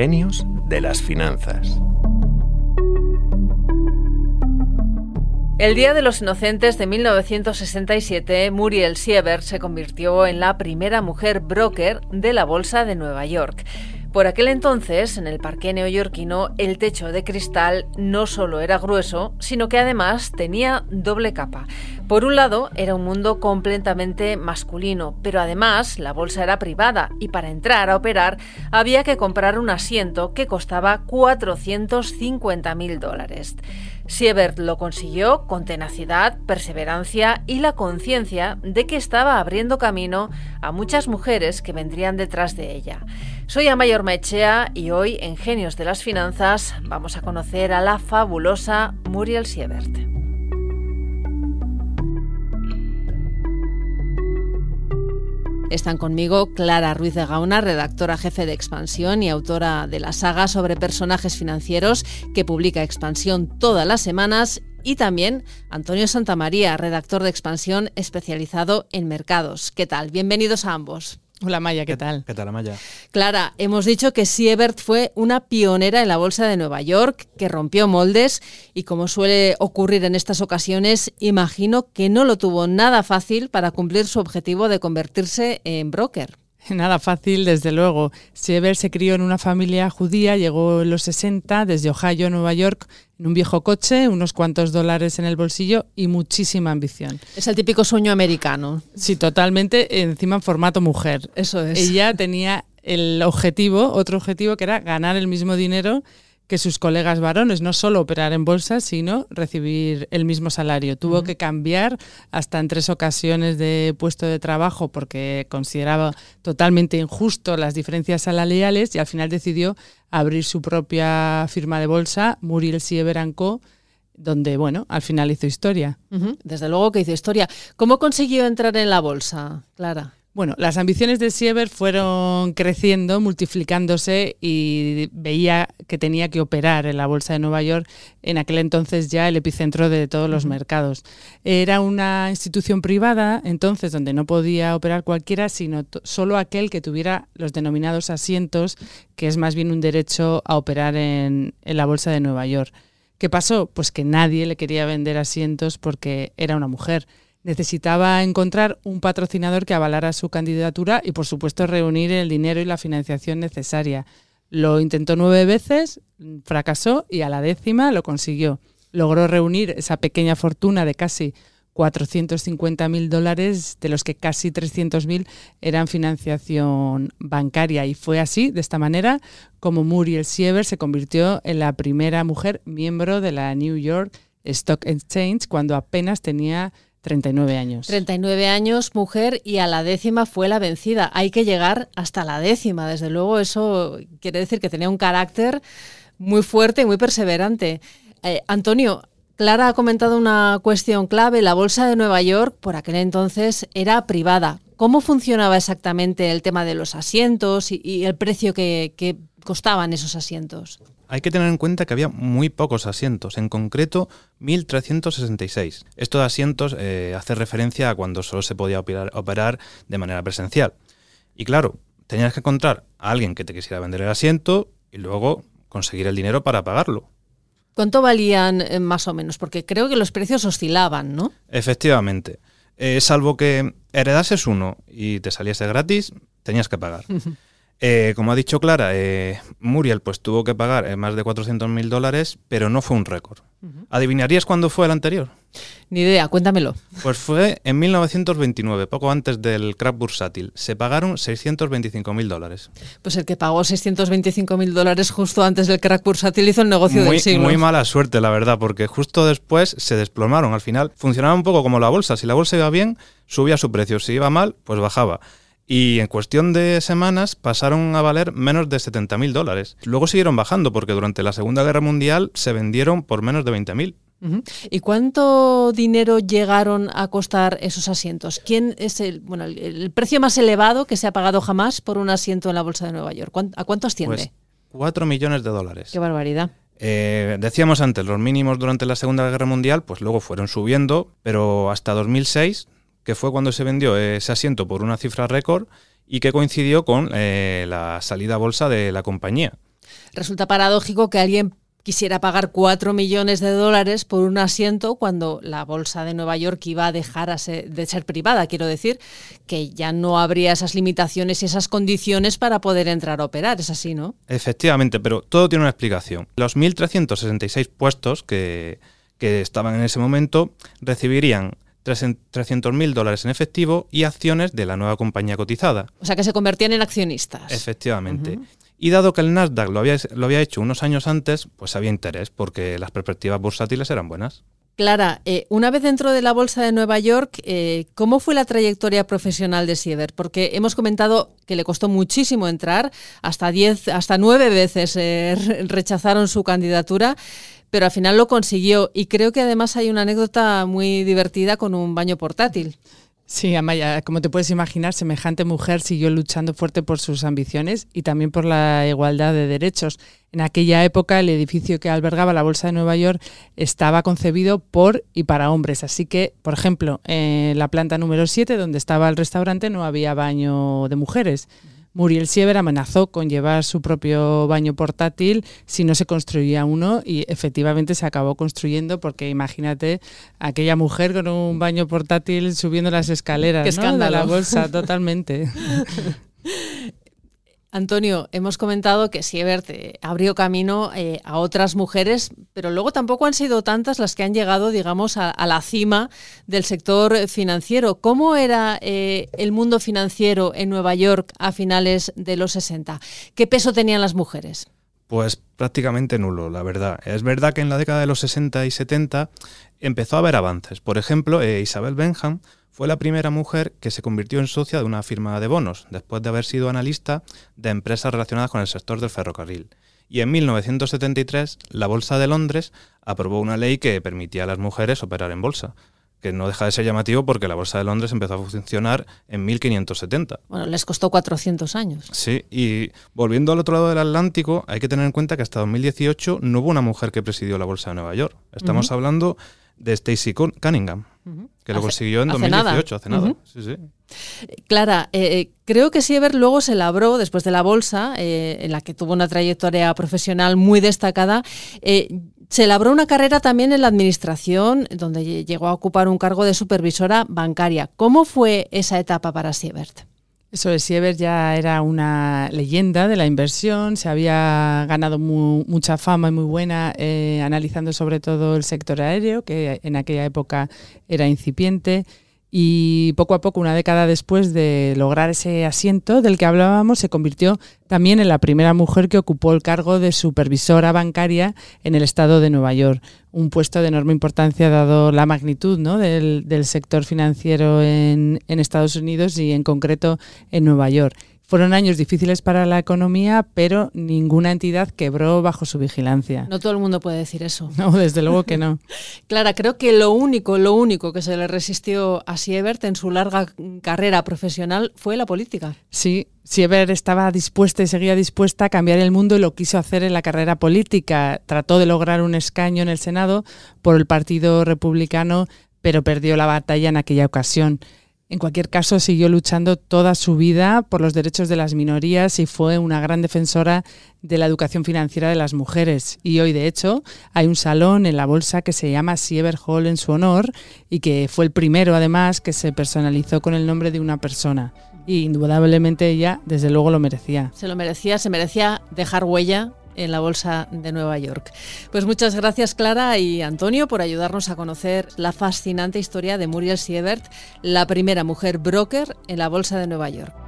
Genios de las finanzas. El Día de los Inocentes de 1967, Muriel Siebert se convirtió en la primera mujer broker de la Bolsa de Nueva York. Por aquel entonces, en el parque neoyorquino, el techo de cristal no solo era grueso, sino que además tenía doble capa. Por un lado, era un mundo completamente masculino, pero además la bolsa era privada y para entrar a operar había que comprar un asiento que costaba 450 mil dólares. Siebert lo consiguió con tenacidad, perseverancia y la conciencia de que estaba abriendo camino a muchas mujeres que vendrían detrás de ella. Soy Amayor Mechea y hoy en Genios de las Finanzas vamos a conocer a la fabulosa Muriel Siebert. Están conmigo Clara Ruiz de Gauna, redactora jefe de Expansión y autora de la saga sobre personajes financieros que publica Expansión todas las semanas, y también Antonio Santamaría, redactor de Expansión especializado en mercados. ¿Qué tal? Bienvenidos a ambos. Hola Maya, ¿qué, tal? ¿Qué tal, Maya? Clara, hemos dicho que Siebert fue una pionera en la bolsa de Nueva York, que rompió moldes y como suele ocurrir en estas ocasiones, imagino que no lo tuvo nada fácil para cumplir su objetivo de convertirse en broker. Nada fácil, desde luego. Siebert se crió en una familia judía, llegó en los 60 desde Ohio a Nueva York en un viejo coche, unos cuantos dólares en el bolsillo y muchísima ambición. Es el típico sueño americano. Sí, totalmente, encima en formato mujer. Eso es. Ella tenía el objetivo, otro objetivo que era ganar el mismo dinero que sus colegas varones, no solo operar en bolsa, sino recibir el mismo salario. Tuvo que cambiar hasta en tres ocasiones de puesto de trabajo porque consideraba totalmente injusto las diferencias salariales y al final decidió abrir su propia firma de bolsa, Muriel Siever Co., donde, bueno, al final hizo historia. Desde luego que hizo historia. ¿Cómo consiguió entrar en la bolsa, Clara? Bueno, las ambiciones de Siever fueron creciendo, multiplicándose y veía que tenía que operar en la Bolsa de Nueva York, en aquel entonces ya el epicentro de todos los mercados. Era una institución privada, entonces, donde no podía operar cualquiera, sino solo aquel que tuviera los denominados asientos, que es más bien un derecho a operar en, en la Bolsa de Nueva York. ¿Qué pasó? Pues que nadie le quería vender asientos porque era una mujer necesitaba encontrar un patrocinador que avalara su candidatura y, por supuesto, reunir el dinero y la financiación necesaria. Lo intentó nueve veces, fracasó y a la décima lo consiguió. Logró reunir esa pequeña fortuna de casi 450 mil dólares, de los que casi 300 mil eran financiación bancaria. Y fue así, de esta manera, como Muriel Siever se convirtió en la primera mujer miembro de la New York Stock Exchange cuando apenas tenía 39 años. 39 años, mujer, y a la décima fue la vencida. Hay que llegar hasta la décima. Desde luego, eso quiere decir que tenía un carácter muy fuerte y muy perseverante. Eh, Antonio, Clara ha comentado una cuestión clave. La bolsa de Nueva York, por aquel entonces, era privada. ¿Cómo funcionaba exactamente el tema de los asientos y, el precio que, que costaban esos asientos? hay que tener en cuenta que había muy pocos asientos, en concreto 1.366. Estos asientos eh, hace referencia a cuando solo se podía operar, de manera presencial. Y claro, tenías que encontrar a alguien que te quisiera vender el asiento y luego conseguir el dinero para pagarlo. ¿Cuánto valían eh, más o menos? Porque creo que los precios oscilaban, ¿no? Efectivamente. Eh, salvo que heredases uno y te saliese gratis, tenías que pagar. Eh, como ha dicho Clara, eh, Muriel pues tuvo que pagar eh, más de 400.000 dólares, pero no fue un récord. ¿Adivinarías cuándo fue el anterior? Ni idea, cuéntamelo. Pues fue en 1929, poco antes del crack bursátil. Se pagaron 625.000 dólares. Pues el que pagó 625.000 dólares justo antes del crack bursátil hizo el negocio muy, del siglo. Muy mala suerte, la verdad, porque justo después se desplomaron. Al final funcionaba un poco como la bolsa. Si la bolsa iba bien, subía su precio. Si iba mal, pues bajaba y en cuestión de semanas pasaron a valer menos de 70.000 dólares. Luego siguieron bajando porque durante la Segunda Guerra Mundial se vendieron por menos de 20.000. ¿Y cuánto dinero llegaron a costar esos asientos? ¿Quién es el, bueno, el, precio más elevado que se ha pagado jamás por un asiento en la Bolsa de Nueva York? ¿A cuánto asciende? Pues 4 millones de dólares. Qué barbaridad. Eh, decíamos antes, los mínimos durante la Segunda Guerra Mundial, pues luego fueron subiendo, pero hasta 2006 que fue cuando se vendió ese asiento por una cifra récord y que coincidió con eh, la salida a bolsa de la compañía. Resulta paradójico que alguien quisiera pagar 4 millones de dólares por un asiento cuando la bolsa de Nueva York iba a dejar de ser privada. Quiero decir que ya no habría esas limitaciones y esas condiciones para poder entrar a operar. Es así, ¿no? Efectivamente, pero todo tiene una explicación. Los 1.366 puestos que, que estaban en ese momento recibirían 300.000 dólares en efectivo y acciones de la nueva compañía cotizada. O sea que se convertían en accionistas. Efectivamente. Y dado que el Nasdaq lo había, lo había hecho unos años antes, pues había interés porque las perspectivas bursátiles eran buenas. Clara, eh, una vez dentro de la Bolsa de Nueva York, eh, ¿cómo fue la trayectoria profesional de Siever? Porque hemos comentado que le costó muchísimo entrar, hasta, diez, hasta nueve veces eh, rechazaron su candidatura, pero al final lo consiguió. Y creo que además hay una anécdota muy divertida con un baño portátil. Sí, Amaya, como te puedes imaginar, semejante mujer siguió luchando fuerte por sus ambiciones y también por la igualdad de derechos. En aquella época, el edificio que albergaba la Bolsa de Nueva York estaba concebido por y para hombres. Así que, por ejemplo, en la planta número 7, donde estaba el restaurante, no había baño de mujeres. Muriel Siever amenazó con llevar su propio baño portátil si no se construía uno y efectivamente se acabó construyendo porque imagínate aquella mujer con un baño portátil subiendo las escaleras Qué escándalo. de la bolsa totalmente. Antonio, hemos comentado que Siebert eh, abrió camino eh, a otras mujeres, pero luego tampoco han sido tantas las que han llegado, digamos, a, la cima del sector financiero. ¿Cómo era eh, el mundo financiero en Nueva York a finales de los 60? ¿Qué peso tenían las mujeres? Pues prácticamente nulo, la verdad. Es verdad que en la década de los 60 y 70 empezó a haber avances. Por ejemplo, Isabel Benham fue la primera mujer que se convirtió en socia de una firma de bonos, después de haber sido analista de empresas relacionadas con el sector del ferrocarril. Y en 1973, la Bolsa de Londres aprobó una ley que permitía a las mujeres operar en bolsa que no deja de ser llamativo porque la Bolsa de Londres empezó a funcionar en 1570. Bueno, les costó 400 años. Sí, y volviendo al otro lado del Atlántico, hay que tener en cuenta que hasta 2018 no hubo una mujer que presidió la Bolsa de Nueva York. Estamos hablando de Stacey Cunningham, que lo consiguió en 2018, hace nada. Clara, eh, eh, creo que Sieber luego se labró, después de la bolsa, eh, en la que tuvo una trayectoria profesional muy destacada, se labró una carrera también en la administración, donde llegó a ocupar un cargo de supervisora bancaria. ¿Cómo fue esa etapa para Siebert? Eso de Siebert ya era una leyenda de la inversión, se había ganado mucha fama y muy buena eh, analizando sobre todo el sector aéreo, que en aquella época era incipiente. Y poco a poco, una década después de lograr ese asiento del que hablábamos, se convirtió también en la primera mujer que ocupó el cargo de supervisora bancaria en el estado de Nueva York. Un puesto de enorme importancia dado la magnitud ¿no? del, sector financiero en Estados Unidos y en concreto en Nueva York. Fueron años difíciles para la economía, pero ninguna entidad quebró bajo su vigilancia. No todo el mundo puede decir eso. No, desde luego que no. Clara, creo que lo único, lo único que se le resistió a Siebert en su larga carrera profesional fue la política. Sí, Siebert estaba dispuesta y seguía dispuesta a cambiar el mundo y lo quiso hacer en la carrera política. Trató de lograr un escaño en el Senado por el Partido Republicano, pero perdió la batalla en aquella ocasión. En cualquier caso, siguió luchando toda su vida por los derechos de las minorías y fue una gran defensora de la educación financiera de las mujeres. Y hoy, de hecho, hay un salón en la bolsa que se llama Siever Hall en su honor y que fue el primero, además, que se personalizó con el nombre de una persona. Y indudablemente ella, desde luego, lo merecía. Se lo merecía, se merecía dejar huella en la Bolsa de Nueva York. Pues muchas gracias Clara y Antonio por ayudarnos a conocer la fascinante historia de Muriel Siebert, la primera mujer broker en la Bolsa de Nueva York.